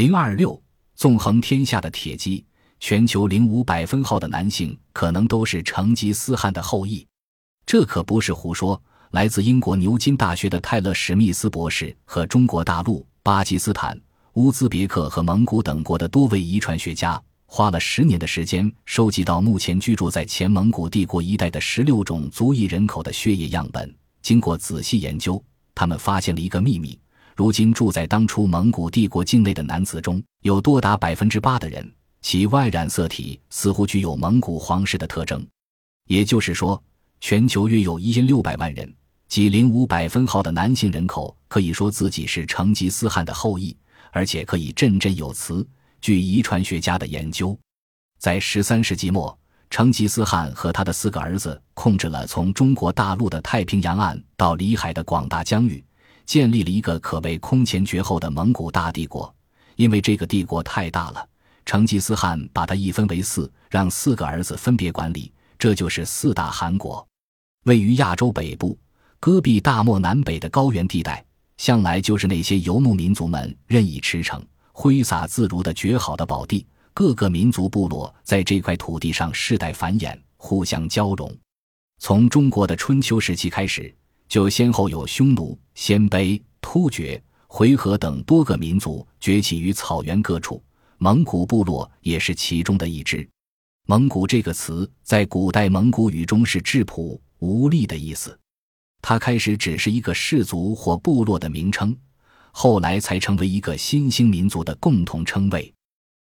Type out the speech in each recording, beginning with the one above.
零二六，纵横天下的铁骑，全球零五百分号的男性可能都是成吉思汗的后裔，这可不是胡说。来自英国牛津大学的泰勒·史密斯博士和中国大陆、巴基斯坦、乌兹别克和蒙古等国的多位遗传学家，花了十年的时间，收集到目前居住在前蒙古帝国一带的十六种族裔人口的血液样本。经过仔细研究，他们发现了一个秘密：如今住在当初蒙古帝国境内的男子中，有多达百分之八的人，其外染色体似乎具有蒙古皇室的特征。也就是说，全球约有一千六百万人。即零五百分号的男性人口可以说自己是成吉思汗的后裔，而且可以振振有词。据遗传学家的研究，在十三世纪末，成吉思汗和他的四个儿子控制了从中国大陆的太平洋岸到里海的广大疆域，建立了一个可谓空前绝后的蒙古大帝国。因为这个帝国太大了，成吉思汗把它一分为四，让四个儿子分别管理，这就是四大汗国。位于亚洲北部。戈壁大漠南北的高原地带，向来就是那些游牧民族们任意驰骋、挥洒自如的绝好的宝地。各个民族部落在这块土地上世代繁衍，互相交融。从中国的春秋时期开始，就先后有匈奴、鲜卑、突厥、回纥等多个民族崛起于草原各处。蒙古部落也是其中的一支。蒙古这个词在古代蒙古语中是质朴无力的意思。它开始只是一个氏族或部落的名称，后来才成为一个新兴民族的共同称谓。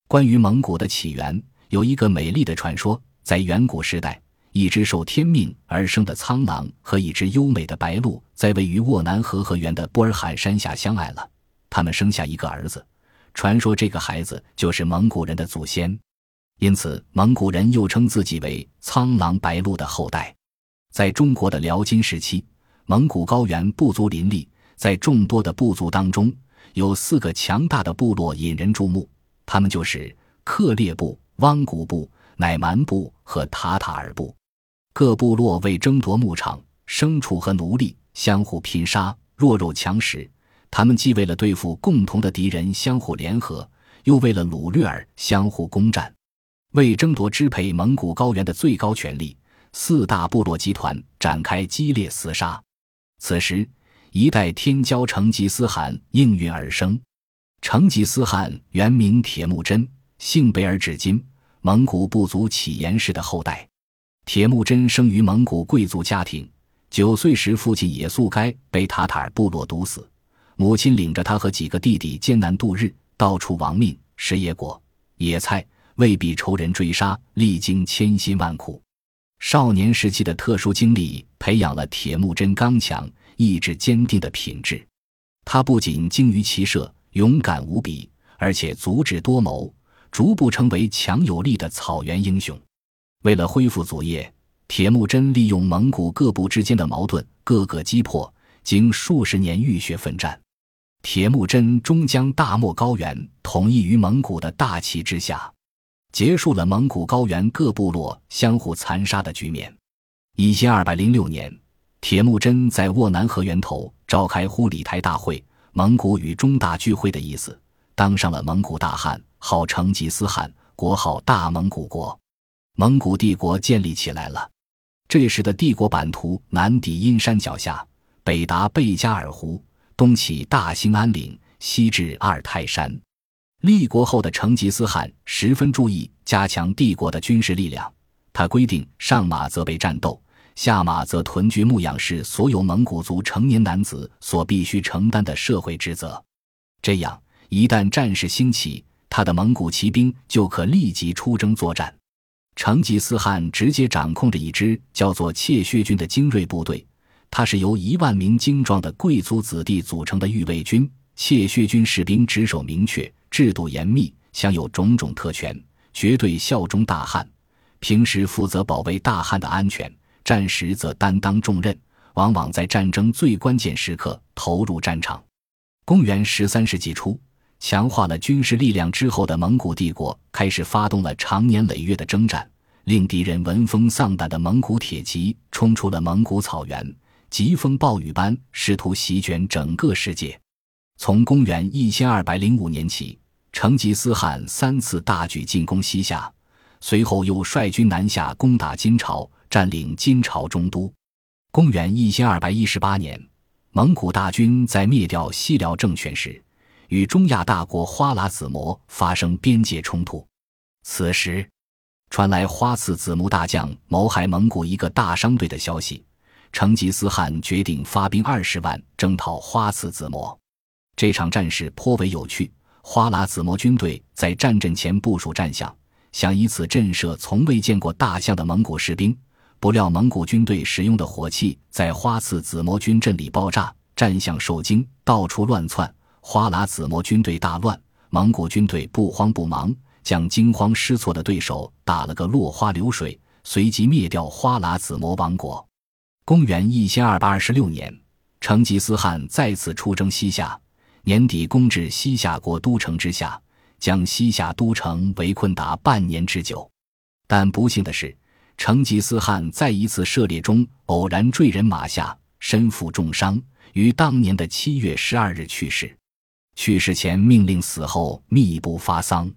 关于蒙古的起源，有一个美丽的传说：在远古时代，一只受天命而生的苍狼和一只优美的白鹿，在位于沃南河河源的波尔罕山下相爱了，他们生下一个儿子。传说这个孩子就是蒙古人的祖先，因此蒙古人又称自己为苍狼白鹿的后代。在中国的辽金时期。蒙古高原部族林立，在众多的部族当中，有四个强大的部落引人注目，他们就是克烈部、汪古部、乃蛮部和塔塔尔部。各部落为争夺牧场、牲畜和奴隶，相互拼杀，弱肉强食。他们既为了对付共同的敌人相互联合，又为了掳掠而相互攻占，为争夺支配蒙古高原的最高权力，四大部落集团展开激烈厮杀。此时，一代天骄成吉思汗应运而生。成吉思汗原名铁木真，姓北尔至今，蒙古部族乞颜氏的后代。铁木真生于蒙古贵族家庭，九岁时父亲也速该被塔塔尔部落毒死，母亲领着他和几个弟弟艰难度日，到处亡命食野果、野菜，未避仇人追杀，历经千辛万苦。少年时期的特殊经历培养了铁木真刚强、意志坚定的品质。他不仅精于骑射、勇敢无比，而且足智多谋，逐步成为强有力的草原英雄。为了恢复祖业，铁木真利用蒙古各部之间的矛盾，各个击破，经数十年浴血奋战，铁木真终将大漠高原统一于蒙古的大旗之下。结束了蒙古高原各部落相互残杀的局面。一千二百零六年，铁木真在斡南河源头召开忽里台大会，蒙古与中大聚会的意思，当上了蒙古大汗，号成吉思汗，国号大蒙古国。蒙古帝国建立起来了。这时的帝国版图南抵阴山脚下，北达贝加尔湖，东起大兴安岭，西至阿尔泰山。立国后的成吉思汗十分注意加强帝国的军事力量。他规定，上马则被战斗，下马则屯居牧养，是所有蒙古族成年男子所必须承担的社会职责。这样，一旦战事兴起，他的蒙古骑兵就可立即出征作战。成吉思汗直接掌控着一支叫做怯薛军的精锐部队，它是由一万名精壮的贵族子弟组成的御卫军。怯薛军士兵职守明确。制度严密，享有种种特权，绝对效忠大汉。平时负责保卫大汉的安全，战时则担当重任，往往在战争最关键时刻投入战场。公元十三世纪初，强化了军事力量之后的蒙古帝国开始发动了长年累月的征战，令敌人闻风丧胆的蒙古铁骑冲出了蒙古草原，疾风暴雨般试图席卷整个世界。从公元一千二百零五年起，成吉思汗三次大举进攻西夏，随后又率军南下攻打金朝，占领金朝中都。公元一千二百一十八年，蒙古大军在灭掉西辽政权时，与中亚大国花剌子模发生边界冲突。此时，传来花剌子模大将谋害蒙古一个大商队的消息。成吉思汗决定发兵二十万征讨花剌子模。这场战事颇为有趣。花剌子模军队在战阵前部署战象，想以此震慑从未见过大象的蒙古士兵。不料蒙古军队使用的火器在花剌子模军阵里爆炸，战象受惊，到处乱窜。花剌子模军队大乱，蒙古军队不慌不忙，将惊慌失措的对手打了个落花流水，随即灭掉花剌子模王国。公元一千二百二十六年，成吉思汗再次出征西夏。年底攻至西夏国都城之下，将西夏都城围困达半年之久。但不幸的是，成吉思汗在一次射猎中偶然坠人马下，身负重伤，于当年的七月十二日去世。去世前命令死后密不发丧。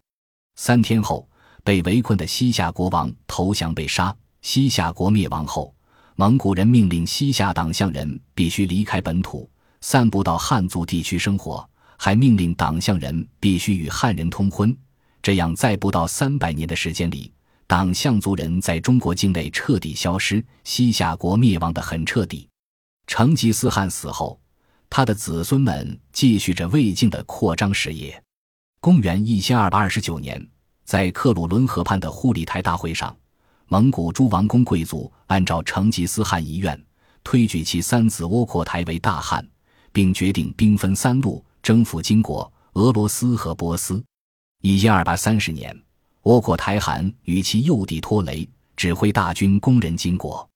三天后，被围困的西夏国王投降被杀。西夏国灭亡后，蒙古人命令西夏党项人必须离开本土。散布到汉族地区生活，还命令党项人必须与汉人通婚。这样，在不到三百年的时间里，党项族人在中国境内彻底消失，西夏国灭亡的很彻底。成吉思汗死后，他的子孙们继续着魏晋的扩张事业。公元一千二百二十九年，在克鲁伦河畔的护理台大会上，蒙古诸王公贵族按照成吉思汗遗愿，推举其三子窝阔台为大汗。并决定兵分三路征服金国、俄罗斯和波斯。一千二百三十年，窝阔台汗与其幼弟托雷指挥大军攻人金国。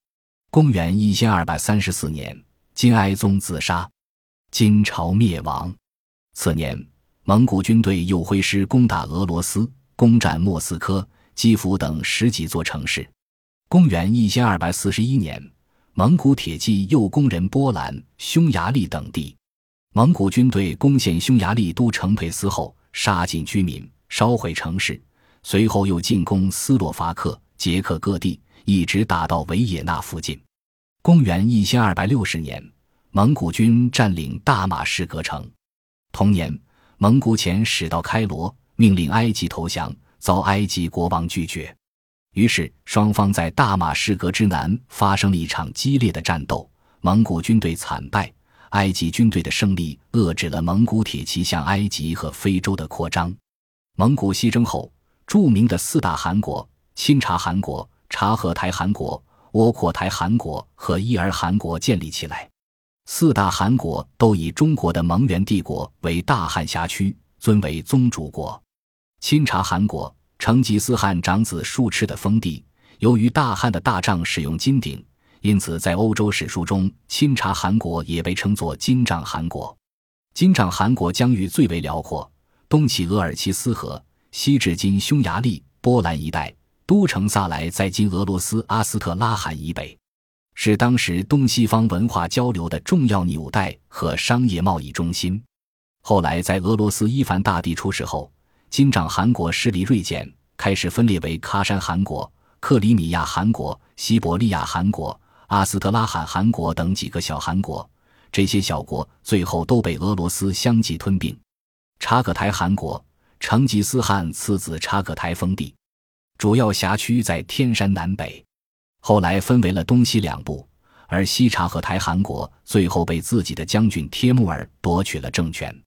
公元一千二百三十四年，金哀宗自杀，金朝灭亡。次年，蒙古军队又挥师攻打俄罗斯，攻占莫斯科、基辅等十几座城市。公元一千二百四十一年。蒙古铁骑又攻人波兰、匈牙利等地，蒙古军队攻陷匈牙利都城佩斯后，杀尽居民，烧毁城市。随后又进攻斯洛伐克、捷克各地，一直打到维也纳附近。公元一千二百六十年，蒙古军占领大马士革城。同年，蒙古遣使到开罗，命令埃及投降，遭埃及国王拒绝。于是，双方在大马士革之南发生了一场激烈的战斗。蒙古军队惨败，埃及军队的胜利遏制了蒙古铁骑向埃及和非洲的扩张。蒙古西征后，著名的四大汗国——钦察汗国、察合台汗国、窝阔台汗国和伊尔汗国建立起来。四大汗国都以中国的蒙元帝国为大汉辖区，尊为宗主国。钦察汗国。成吉思汗长子术赤的封地，由于大汗的大帐使用金鼎，因此在欧洲史书中，钦察汗国也被称作金帐汗国。金帐汗国疆域最为辽阔，东起额尔齐斯河，西至今匈牙利、波兰一带，都城萨莱在今俄罗斯阿斯特拉罕以北，是当时东西方文化交流的重要纽带和商业贸易中心。后来在俄罗斯伊凡大帝出事后。金帐汗国势力锐减，开始分裂为喀山汗国、克里米亚汗国、西伯利亚汗国、阿斯特拉罕汗国等几个小汗国。这些小国最后都被俄罗斯相继吞并。察可台汗国，成吉思汗次子察可台封地，主要辖区在天山南北。后来分为了东西两部，而西察合台汗国最后被自己的将军帖木儿夺取了政权。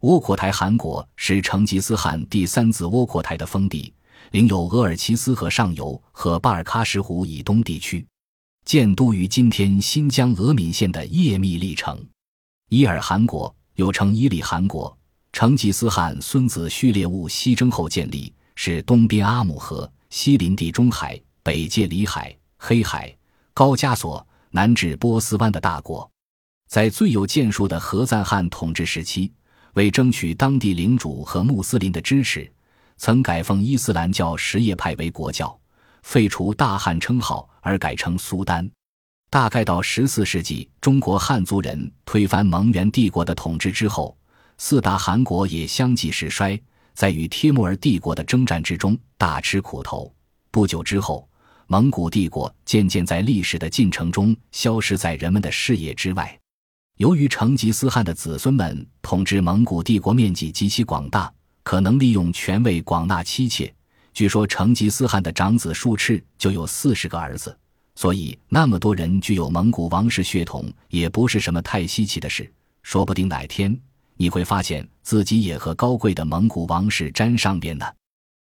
窝阔台汗国是成吉思汗第三子窝阔台的封地，领有额尔齐斯河上游和巴尔喀什湖以东地区，建都于今天新疆额敏县的叶密利城。伊尔汗国又称伊里汗国，成吉思汗孙子序列兀西征后建立，是东边阿姆河，西临地中海，北界里海、黑海、高加索，南至波斯湾的大国。在最有建树的何赞汗统治时期。为争取当地领主和穆斯林的支持，曾改奉伊斯兰教什叶派为国教，废除大汗称号而改称苏丹。大概到十四世纪，中国汉族人推翻蒙元帝国的统治之后，四大汗国也相继失衰，在与帖木儿帝国的征战之中大吃苦头。不久之后，蒙古帝国渐渐在历史的进程中消失在人们的视野之外。由于成吉思汗的子孙们统治蒙古帝国面积极其广大，可能利用权位广纳妻妾。据说成吉思汗的长子术赤就有四十个儿子，所以那么多人具有蒙古王室血统也不是什么太稀奇的事。说不定哪天你会发现自己也和高贵的蒙古王室沾上边呢。